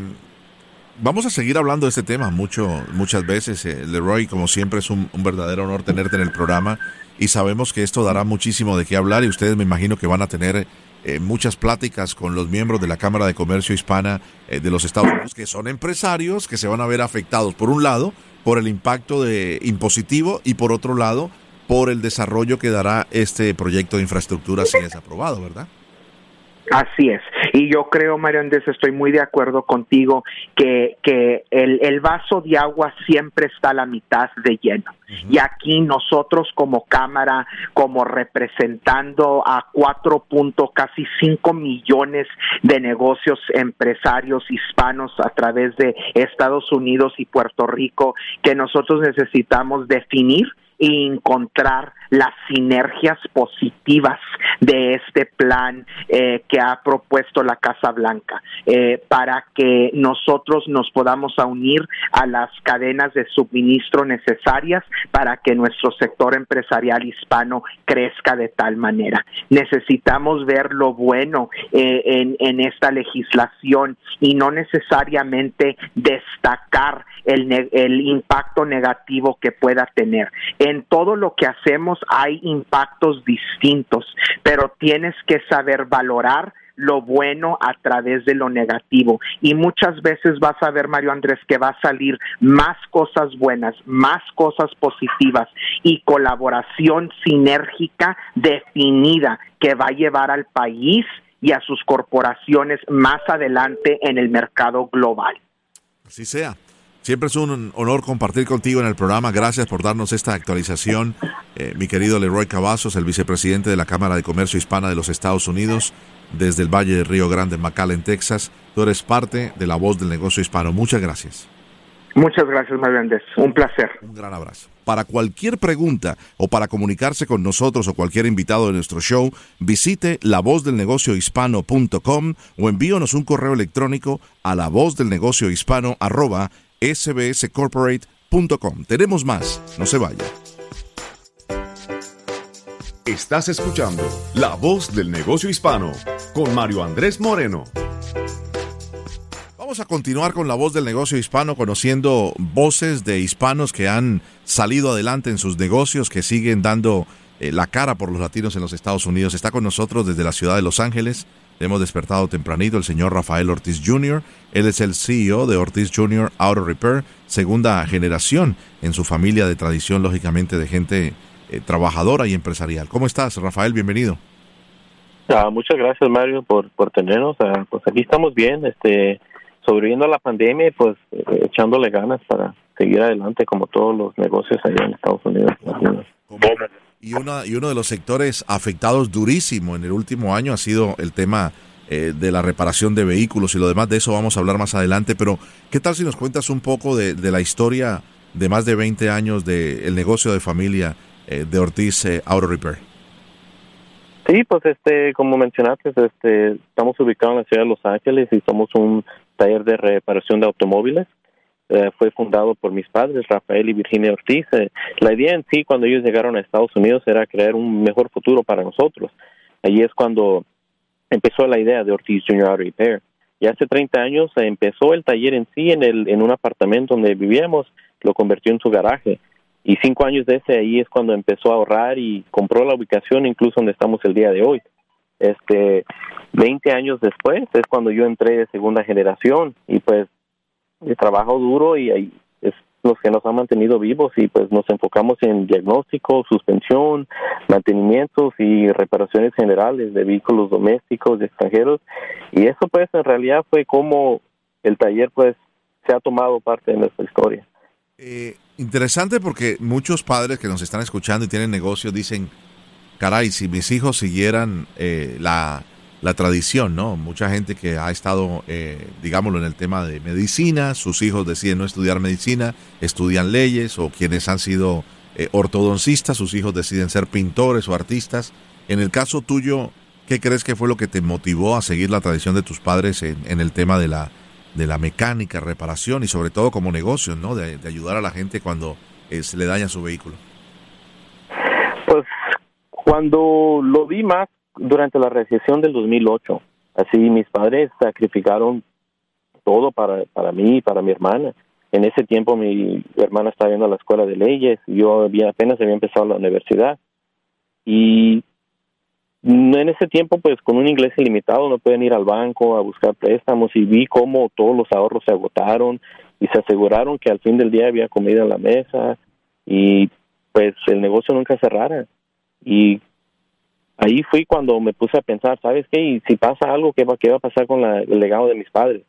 Speaker 1: vamos a seguir hablando de este tema mucho, muchas veces. Eh, Leroy, como siempre, es un, verdadero honor tenerte en el programa y sabemos que esto dará muchísimo de qué hablar y ustedes me imagino que van a tener eh, muchas pláticas con los miembros de la Cámara de Comercio Hispana de los Estados Unidos, que son empresarios que se van a ver afectados, por un lado, por el impacto de impositivo y por otro lado por el desarrollo que dará este proyecto de infraestructura si es aprobado, ¿verdad?
Speaker 5: Así es. Y yo creo, Mario Andrés, estoy muy de acuerdo contigo que, que el, el, vaso de agua siempre está a la mitad de lleno. Y aquí nosotros como Cámara, como representando a cuatro punto casi cinco millones de negocios empresarios hispanos a través de Estados Unidos y Puerto Rico, que nosotros necesitamos definir y encontrar las sinergias positivas de este plan eh, que ha propuesto la Casa Blanca eh, para que nosotros nos podamos unir a las cadenas de suministro necesarias para que nuestro sector empresarial hispano crezca de tal manera. Necesitamos ver lo bueno eh, en, esta legislación y no necesariamente destacar el impacto negativo que pueda tener. En todo lo que hacemos hay impactos distintos, pero tienes que saber valorar lo bueno a través de lo negativo. Y muchas veces vas a ver, Mario Andrés, que va a salir más cosas buenas, más cosas positivas y colaboración sinérgica definida que va a llevar al país y a sus corporaciones más adelante en el mercado global.
Speaker 1: Así sea. Siempre es un honor compartir contigo en el programa. Gracias por darnos esta actualización. Eh, mi querido Leroy Cavazos, el vicepresidente de la Cámara de Comercio Hispana de los Estados Unidos, desde el Valle de Río Grande, McAllen, Texas. Tú eres parte de la voz del negocio hispano. Muchas gracias.
Speaker 5: Muchas gracias, Mario Un placer.
Speaker 1: Un gran abrazo. Para cualquier pregunta o para comunicarse con nosotros o cualquier invitado de nuestro show, visite lavozdelnegociohispano.com o envíonos un correo electrónico a lavozdelnegociohispano arroba sbscorporate.com. Tenemos más, no se vaya.
Speaker 2: Estás escuchando La Voz del Negocio Hispano con Mario Andrés Moreno.
Speaker 1: Vamos a continuar con la voz del negocio hispano, conociendo voces de hispanos que han salido adelante en sus negocios, que siguen dando eh, la cara por los latinos en los Estados Unidos. Está con nosotros desde la ciudad de Los Ángeles, Hemos despertado tempranito el señor Rafael Ortiz Jr. Él es el CEO de Ortiz Jr. Auto Repair, segunda generación en su familia de tradición, lógicamente, de gente eh, trabajadora y empresarial. ¿Cómo estás, Rafael? Bienvenido.
Speaker 6: Ah, muchas gracias, Mario, por, por tenernos. Ah, pues aquí estamos bien, este, sobreviviendo a la pandemia y pues eh, echándole ganas para seguir adelante como todos los negocios allá en Estados Unidos
Speaker 1: y, una, y uno de los sectores afectados durísimo en el último año ha sido el tema eh, de la reparación de vehículos y lo demás. De eso vamos a hablar más adelante. Pero, ¿qué tal si nos cuentas un poco de, la historia de más de 20 años del negocio de familia eh, de Ortiz eh, Auto Repair?
Speaker 6: Sí, pues este, como mencionaste, este, estamos ubicados en la ciudad de Los Ángeles y somos un taller de reparación de automóviles eh, fue fundado por mis padres, Rafael y Virginia Ortiz. Eh, la idea en sí, cuando ellos llegaron a Estados Unidos, era crear un mejor futuro para nosotros. Allí es cuando empezó la idea de Ortiz Junior Auto Repair. Y hace 30 años empezó el taller en sí en, el, en un apartamento donde vivíamos, lo convirtió en su garaje. Y cinco años de ese ahí es cuando empezó a ahorrar y compró la ubicación incluso donde estamos el día de hoy. Este, 20 años después es cuando yo entré de segunda generación y pues de trabajo duro y es los que nos han mantenido vivos y pues nos enfocamos en diagnóstico, suspensión, mantenimientos y reparaciones generales de vehículos domésticos, de extranjeros y eso pues en realidad fue como el taller pues se ha tomado parte de nuestra historia.
Speaker 1: Eh, interesante porque muchos padres que nos están escuchando y tienen negocios dicen, caray, si mis hijos siguieran eh, la, la, tradición, ¿no? Mucha gente que ha estado, eh, digámoslo, en el tema de medicina, sus hijos deciden no estudiar medicina, estudian leyes, o quienes han sido eh, ortodoncistas, sus hijos deciden ser pintores o artistas. En el caso tuyo, ¿qué crees que fue lo que te motivó a seguir la tradición de tus padres en, el tema de la, de la mecánica, reparación y sobre todo como negocio, ¿no? De, de ayudar a la gente cuando se le daña su vehículo.
Speaker 6: Pues cuando lo vi más durante la recesión del 2008, así mis padres sacrificaron todo para, para mí y para mi hermana. En ese tiempo mi hermana estaba yendo a la escuela de leyes, yo había, apenas había empezado la universidad y en ese tiempo pues con un inglés ilimitado no pueden ir al banco a buscar préstamos y vi cómo todos los ahorros se agotaron y se aseguraron que al fin del día había comida en la mesa y pues el negocio nunca cerrara. Y ahí fui cuando me puse a pensar, ¿sabes qué? Y si pasa algo, ¿qué va, va a pasar con la, el legado de mis padres?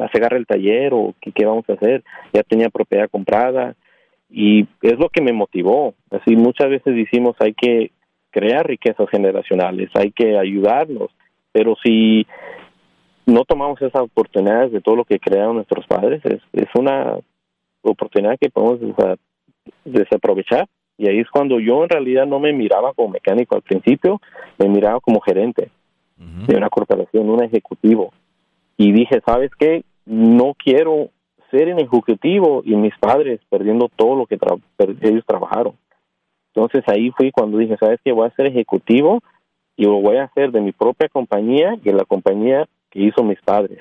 Speaker 6: ¿Va a cegar el taller o qué, qué vamos a hacer? Ya tenía propiedad comprada y es lo que me motivó. Así muchas veces decimos hay que crear riquezas generacionales, hay que ayudarnos, pero si no tomamos esas oportunidades de todo lo que crearon nuestros padres, es, es una oportunidad que podemos desaprovechar y ahí es cuando yo en realidad no me miraba como mecánico al principio, me miraba como gerente de una corporación, un ejecutivo. Y dije, ¿sabes qué? No quiero ser un ejecutivo y mis padres perdiendo todo lo que ellos trabajaron. Entonces ahí fui cuando dije, ¿sabes qué? Voy a ser ejecutivo y lo voy a hacer de mi propia compañía y de la compañía que hizo mis padres.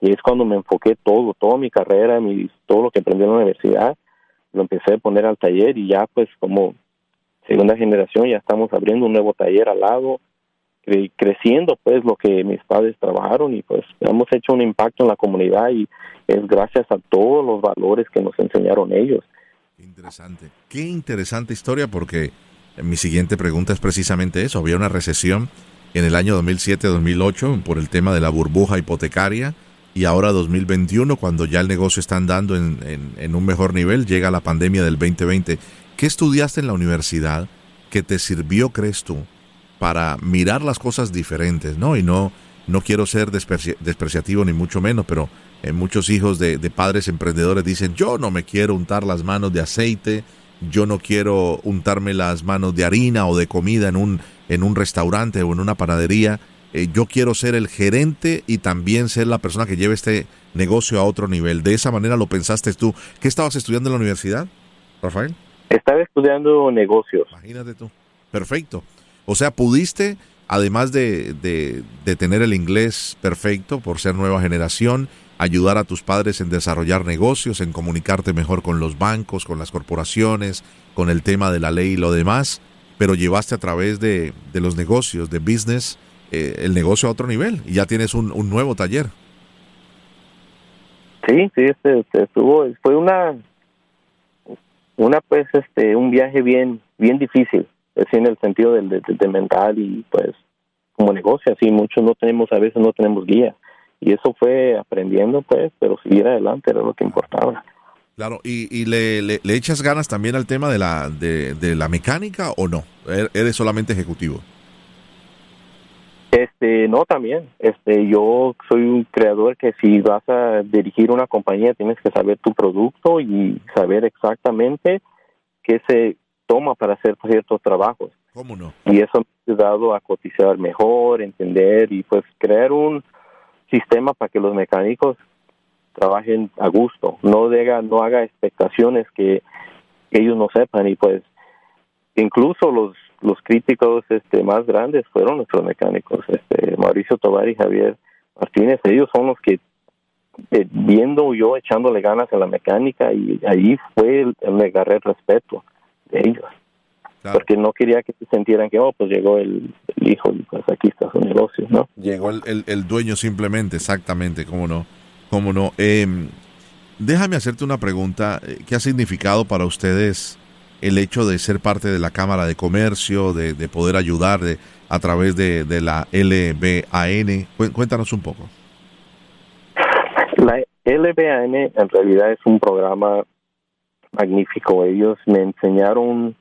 Speaker 6: Y es cuando me enfoqué todo, toda mi carrera, mi, todo lo que aprendí en la universidad, lo empecé a poner al taller y ya pues como segunda generación ya estamos abriendo un nuevo taller al lado, cre creciendo pues lo que mis padres trabajaron y pues hemos hecho un impacto en la comunidad y es gracias a todos los valores que nos enseñaron ellos.
Speaker 1: Interesante, qué interesante historia porque mi siguiente pregunta es precisamente eso, había una recesión en el año 2007-2008 por el tema de la burbuja hipotecaria y ahora 2021, cuando ya el negocio está andando en, un mejor nivel, llega la pandemia del 2020. ¿Qué estudiaste en la universidad que te sirvió, crees tú, para mirar las cosas diferentes? ¿no? Y no, no quiero ser despreciativo ni mucho menos, pero eh, muchos hijos de, de padres emprendedores dicen, yo no me quiero untar las manos de aceite, yo no quiero untarme las manos de harina o de comida en un, en un restaurante o en una panadería eh, yo quiero ser el gerente y también ser la persona que lleve este negocio a otro nivel. De esa manera lo pensaste tú. ¿Qué estabas estudiando en la universidad, Rafael?
Speaker 6: Estaba estudiando negocios.
Speaker 1: Imagínate tú. Perfecto. O sea, pudiste, además de, de, de tener el inglés perfecto por ser nueva generación, ayudar a tus padres en desarrollar negocios, en comunicarte mejor con los bancos, con las corporaciones, con el tema de la ley y lo demás, pero llevaste a través de, de los negocios, de business, eh, el negocio a otro nivel y ya tienes un, un nuevo taller.
Speaker 6: Sí, sí, este, este, estuvo, fue una, una pues, este, un viaje bien, bien difícil, así en el sentido del de, mental y pues como negocio, así muchos no tenemos, a veces no tenemos guía y eso fue aprendiendo pues, pero seguir adelante era lo que importaba.
Speaker 1: Claro, ¿y, y le, le, le, echas ganas también al tema de la, de, de la mecánica o no? ¿Er-, ¿Eres solamente ejecutivo?
Speaker 6: Este, no, también. Este, yo soy un creador que si vas a dirigir una compañía tienes que saber tu producto y saber exactamente qué se toma para hacer ciertos trabajos.
Speaker 1: ¿Cómo no?
Speaker 6: Y eso me ha ayudado a cotizar mejor, entender y pues crear un sistema para que los mecánicos trabajen a gusto, no diga, no haga expectaciones que ellos no sepan y pues incluso los los críticos este más grandes fueron nuestros mecánicos, este Mauricio Tobar y Javier Martínez, ellos son los que eh, viendo yo echándole ganas a la mecánica y ahí fue el, el agarré el respeto de ellos. Porque no quería que se sintieran que, oh, pues llegó el, hijo y pues aquí está su negocio, ¿no?
Speaker 1: Llegó el, el, dueño simplemente, exactamente, cómo no, cómo no. Eh, déjame hacerte una pregunta. Eh, ¿Qué ha significado para ustedes el hecho de ser parte de la Cámara de Comercio, de, de poder ayudar de, a través de, de la LBAN? Cuéntanos un poco.
Speaker 6: La LBAN en realidad es un programa magnífico. Ellos me enseñaron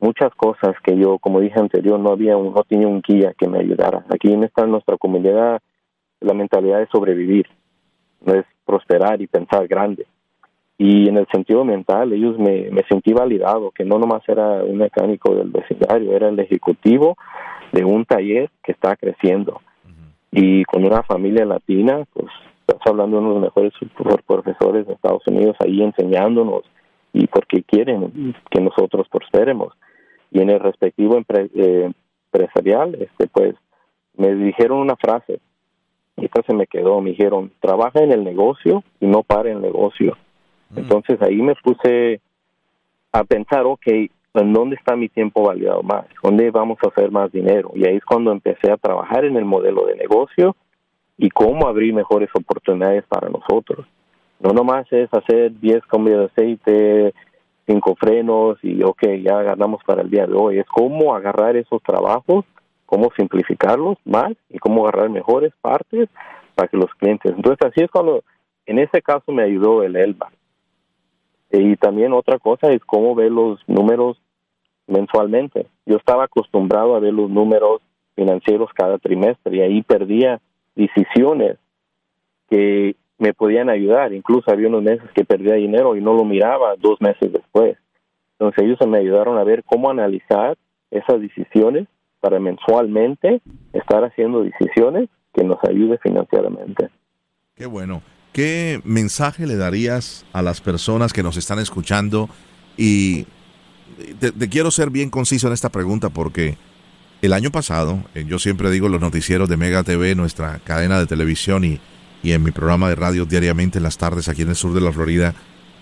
Speaker 6: muchas cosas que yo, como dije anterior, no había un, no tenía un guía que me ayudara. Aquí en esta nuestra comunidad la mentalidad es sobrevivir, no es prosperar y pensar grande. Y en el sentido mental, ellos me, me sentí validado, que no nomás era un mecánico del vecindario, era el ejecutivo de un taller que está creciendo. Y con una familia latina, pues estás hablando de uno de los mejores profesores de Estados Unidos ahí enseñándonos y porque quieren que nosotros prosperemos. Y en el respectivo eh, empresarial, este pues me dijeron una frase, y esta se me quedó, me dijeron, trabaja en el negocio y no para el negocio. Mm. Entonces ahí me puse a pensar, ok, ¿en dónde está mi tiempo validado más? ¿Dónde vamos a hacer más dinero? Y ahí es cuando empecé a trabajar en el modelo de negocio y cómo abrir mejores oportunidades para nosotros. No nomás es hacer 10 cambios de aceite, cinco frenos y ok, ya ganamos para el día de hoy. Es cómo agarrar esos trabajos, cómo simplificarlos más y cómo agarrar mejores partes para que los clientes. Entonces así es cuando, en ese caso me ayudó el ELBA. Y también otra cosa es cómo ver los números mensualmente. Yo estaba acostumbrado a ver los números financieros cada trimestre y ahí perdía decisiones que me podían ayudar. Incluso había unos meses que perdía dinero y no lo miraba dos meses después. Entonces ellos me ayudaron a ver cómo analizar esas decisiones para mensualmente estar haciendo decisiones que nos ayude financieramente.
Speaker 1: Qué bueno. ¿Qué mensaje le darías a las personas que nos están escuchando? Y te, quiero ser bien conciso en esta pregunta porque el año pasado, eh, yo siempre digo los noticieros de Mega TV, nuestra cadena de televisión y, y en mi programa de radio diariamente en las tardes aquí en el sur de la Florida,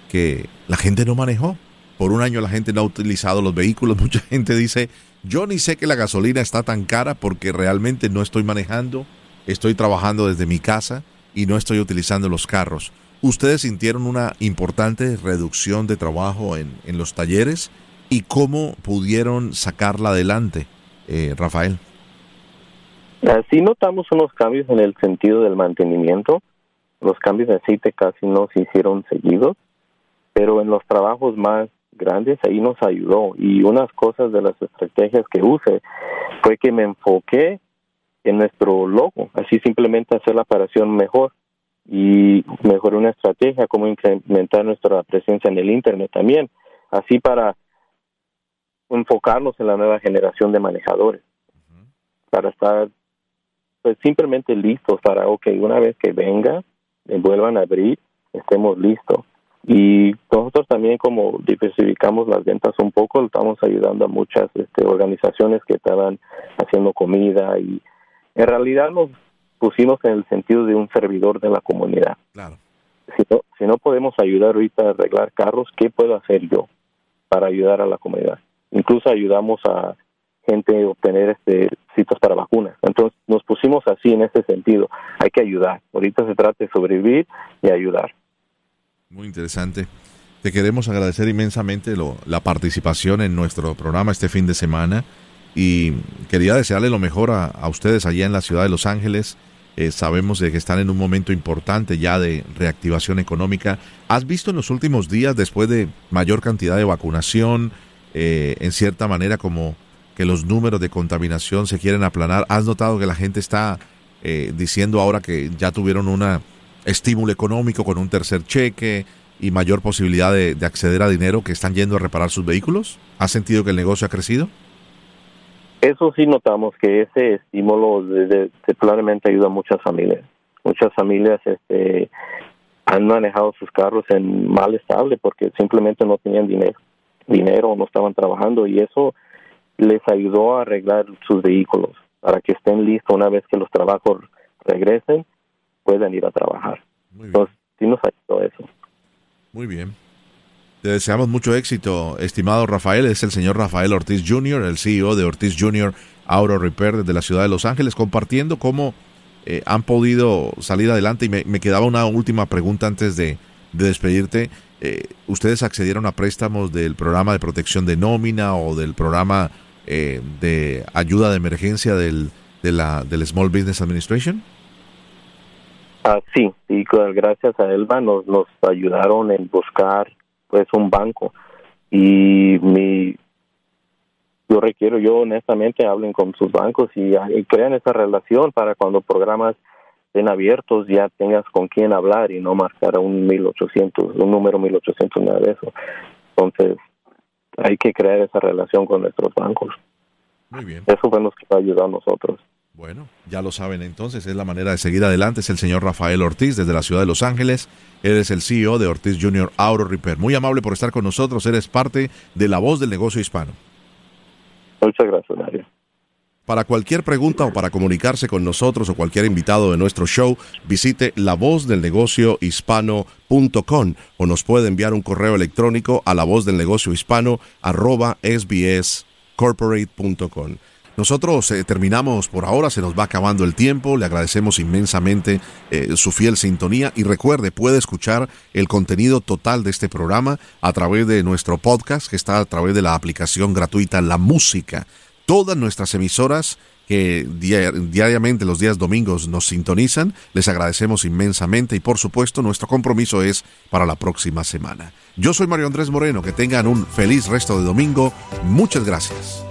Speaker 1: que la gente no manejó. Por un año la gente no ha utilizado los vehículos. Mucha gente dice, yo ni sé que la gasolina está tan cara porque realmente no estoy manejando, estoy trabajando desde mi casa y no estoy utilizando los carros. ¿Ustedes sintieron una importante reducción de trabajo en, en los talleres? ¿Y cómo pudieron sacarla adelante, eh, Rafael?
Speaker 6: Sí notamos unos cambios en el sentido del mantenimiento. Los cambios de aceite casi no se hicieron seguidos, pero en los trabajos más grandes ahí nos ayudó. Y unas cosas de las estrategias que use fue que me enfoqué en nuestro logo, así simplemente hacer la operación mejor y mejoré una estrategia como incrementar nuestra presencia en el Internet también, así para enfocarnos en la nueva generación de manejadores, para estar pues simplemente listos para, ok, una vez que venga, vuelvan a abrir, estemos listos. Y nosotros también como diversificamos las ventas un poco, estamos ayudando a muchas este, organizaciones que estaban haciendo comida y en realidad nos pusimos en el sentido de un servidor de la comunidad.
Speaker 1: Claro.
Speaker 6: Si no, si no podemos ayudar ahorita a arreglar carros, ¿qué puedo hacer yo para ayudar a la comunidad? Incluso ayudamos a gente obtener este citas para vacunas. Entonces nos pusimos así en ese sentido. Hay que ayudar. Ahorita se trata de sobrevivir y ayudar.
Speaker 1: Muy interesante. Te queremos agradecer inmensamente lo, la participación en nuestro programa este fin de semana y quería desearle lo mejor a, a ustedes allá en la ciudad de Los Ángeles. Eh, sabemos de que están en un momento importante ya de reactivación económica. ¿Has visto en los últimos días, después de mayor cantidad de vacunación, eh, en cierta manera como que los números de contaminación se quieren aplanar. ¿Has notado que la gente está eh, diciendo ahora que ya tuvieron un estímulo económico con un tercer cheque y mayor posibilidad de, acceder a dinero que están yendo a reparar sus vehículos? ¿Has sentido que el negocio ha crecido?
Speaker 6: Eso sí notamos que ese estímulo claramente ayuda a muchas familias. Muchas familias este, han manejado sus carros en mal estable porque simplemente no tenían dinero, dinero no estaban trabajando y eso les ayudó a arreglar sus vehículos para que estén listos una vez que los trabajos regresen, puedan ir a trabajar. Entonces, sí nos ayudó eso.
Speaker 1: Muy bien. Te deseamos mucho éxito, estimado Rafael. Es el señor Rafael Ortiz Jr., el CEO de Ortiz Jr. Auto Repair desde la ciudad de Los Ángeles, compartiendo cómo eh, han podido salir adelante. Y me, quedaba una última pregunta antes de, despedirte. Eh, ¿Ustedes accedieron a préstamos del programa de protección de nómina o del programa eh, de ayuda de emergencia del, Small Business Administration?
Speaker 6: Ah, sí, y gracias a Elba nos ayudaron en buscar pues un banco. Y mi yo requiero yo honestamente hablen con sus bancos y, y crean esa relación para cuando programas estén abiertos ya tengas con quién hablar y no marcar a un 1800 un número 1800 nada de eso. Entonces hay que crear esa relación con nuestros bancos.
Speaker 1: Muy bien.
Speaker 6: Eso fue lo que va a ayudar a nosotros
Speaker 1: bueno, ya lo saben entonces, es la manera de seguir adelante. Es el señor Rafael Ortiz desde la ciudad de Los Ángeles. Él es el CEO de Ortiz Junior Auto Repair. Muy amable por estar con nosotros. Eres parte de la voz del negocio hispano.
Speaker 6: Muchas gracias, Mario.
Speaker 1: Para cualquier pregunta o para comunicarse con nosotros o cualquier invitado de nuestro show, visite lavozdelnegociohispano.com o nos puede enviar un correo electrónico a lavozdelnegociohispano arroba sbscorporate.com. Nosotros eh, terminamos por ahora, se nos va acabando el tiempo, le agradecemos inmensamente eh, su fiel sintonía y recuerde, puede escuchar el contenido total de este programa a través de nuestro podcast que está a través de la aplicación gratuita La Música. Todas nuestras emisoras que diariamente los días domingos nos sintonizan, les agradecemos inmensamente y por supuesto nuestro compromiso es para la próxima semana. Yo soy Mario Andrés Moreno, que tengan un feliz resto de domingo, muchas gracias.